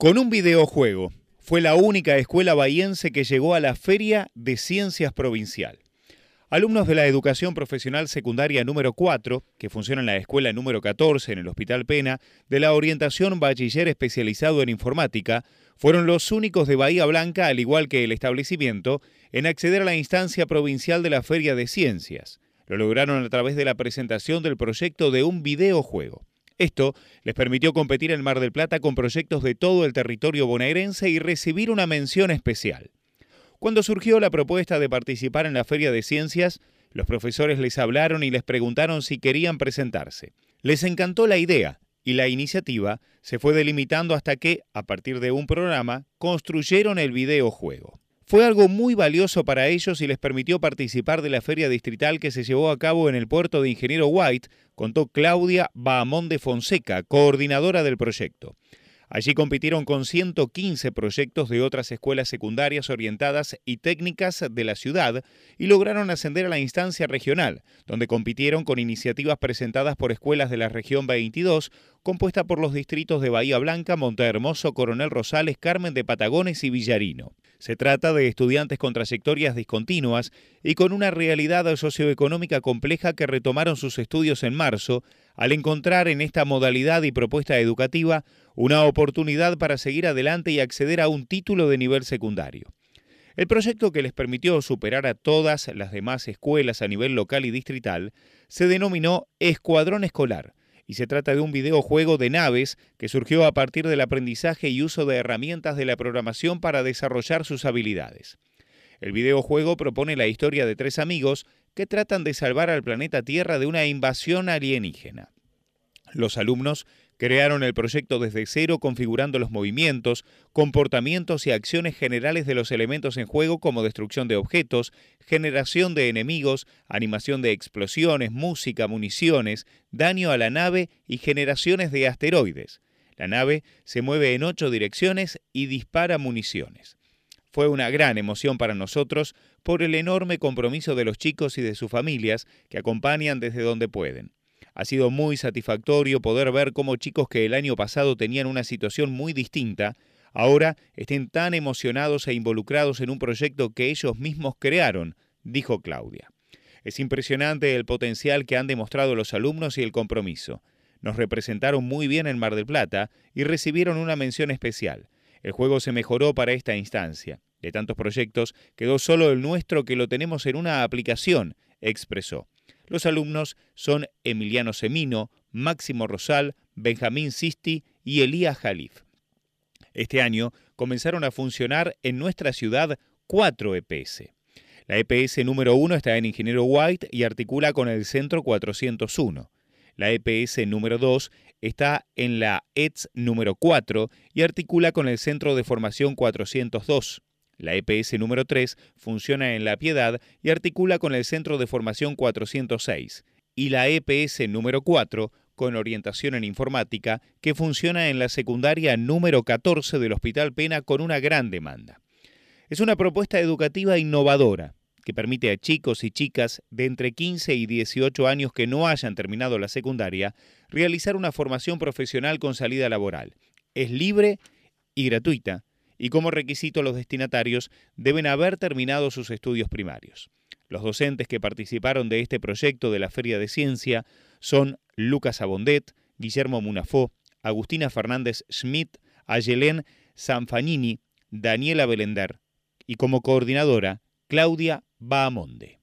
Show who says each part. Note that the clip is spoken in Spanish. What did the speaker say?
Speaker 1: Con un videojuego, fue la única escuela bahiense que llegó a la Feria de Ciencias Provincial. Alumnos de la Educación Profesional Secundaria número 4, que funciona en la escuela número 14 en el Hospital Pena, de la orientación bachiller especializado en informática, fueron los únicos de Bahía Blanca, al igual que el establecimiento, en acceder a la instancia provincial de la Feria de Ciencias. Lo lograron a través de la presentación del proyecto de un videojuego. Esto les permitió competir en Mar del Plata con proyectos de todo el territorio bonaerense y recibir una mención especial. Cuando surgió la propuesta de participar en la Feria de Ciencias, los profesores les hablaron y les preguntaron si querían presentarse. Les encantó la idea y la iniciativa se fue delimitando hasta que, a partir de un programa, construyeron el videojuego. Fue algo muy valioso para ellos y les permitió participar de la feria distrital que se llevó a cabo en el puerto de Ingeniero White, contó Claudia Bahamón de Fonseca, coordinadora del proyecto. Allí compitieron con 115 proyectos de otras escuelas secundarias orientadas y técnicas de la ciudad y lograron ascender a la instancia regional, donde compitieron con iniciativas presentadas por escuelas de la región 22, compuesta por los distritos de Bahía Blanca, Montehermoso, Coronel Rosales, Carmen de Patagones y Villarino. Se trata de estudiantes con trayectorias discontinuas y con una realidad socioeconómica compleja que retomaron sus estudios en marzo al encontrar en esta modalidad y propuesta educativa una oportunidad para seguir adelante y acceder a un título de nivel secundario. El proyecto que les permitió superar a todas las demás escuelas a nivel local y distrital se denominó Escuadrón Escolar y se trata de un videojuego de naves que surgió a partir del aprendizaje y uso de herramientas de la programación para desarrollar sus habilidades. El videojuego propone la historia de tres amigos que tratan de salvar al planeta Tierra de una invasión alienígena. Los alumnos Crearon el proyecto desde cero configurando los movimientos, comportamientos y acciones generales de los elementos en juego como destrucción de objetos, generación de enemigos, animación de explosiones, música, municiones, daño a la nave y generaciones de asteroides. La nave se mueve en ocho direcciones y dispara municiones. Fue una gran emoción para nosotros por el enorme compromiso de los chicos y de sus familias que acompañan desde donde pueden. Ha sido muy satisfactorio poder ver cómo chicos que el año pasado tenían una situación muy distinta, ahora estén tan emocionados e involucrados en un proyecto que ellos mismos crearon, dijo Claudia. Es impresionante el potencial que han demostrado los alumnos y el compromiso. Nos representaron muy bien en Mar del Plata y recibieron una mención especial. El juego se mejoró para esta instancia. De tantos proyectos, quedó solo el nuestro que lo tenemos en una aplicación, expresó. Los alumnos son Emiliano Semino, Máximo Rosal, Benjamín Sisti y Elías Jalif. Este año comenzaron a funcionar en nuestra ciudad cuatro EPS. La EPS número 1 está en Ingeniero White y articula con el Centro 401. La EPS número 2 está en la ETS número 4 y articula con el Centro de Formación 402. La EPS número 3 funciona en La Piedad y articula con el Centro de Formación 406, y la EPS número 4 con orientación en informática, que funciona en la secundaria número 14 del Hospital Pena con una gran demanda. Es una propuesta educativa innovadora que permite a chicos y chicas de entre 15 y 18 años que no hayan terminado la secundaria realizar una formación profesional con salida laboral. Es libre y gratuita y como requisito los destinatarios deben haber terminado sus estudios primarios. Los docentes que participaron de este proyecto de la Feria de Ciencia son Lucas Abondet, Guillermo Munafó, Agustina Fernández Schmidt, Ayelén Sanfanini, Daniela Belender y como coordinadora Claudia Bahamonde.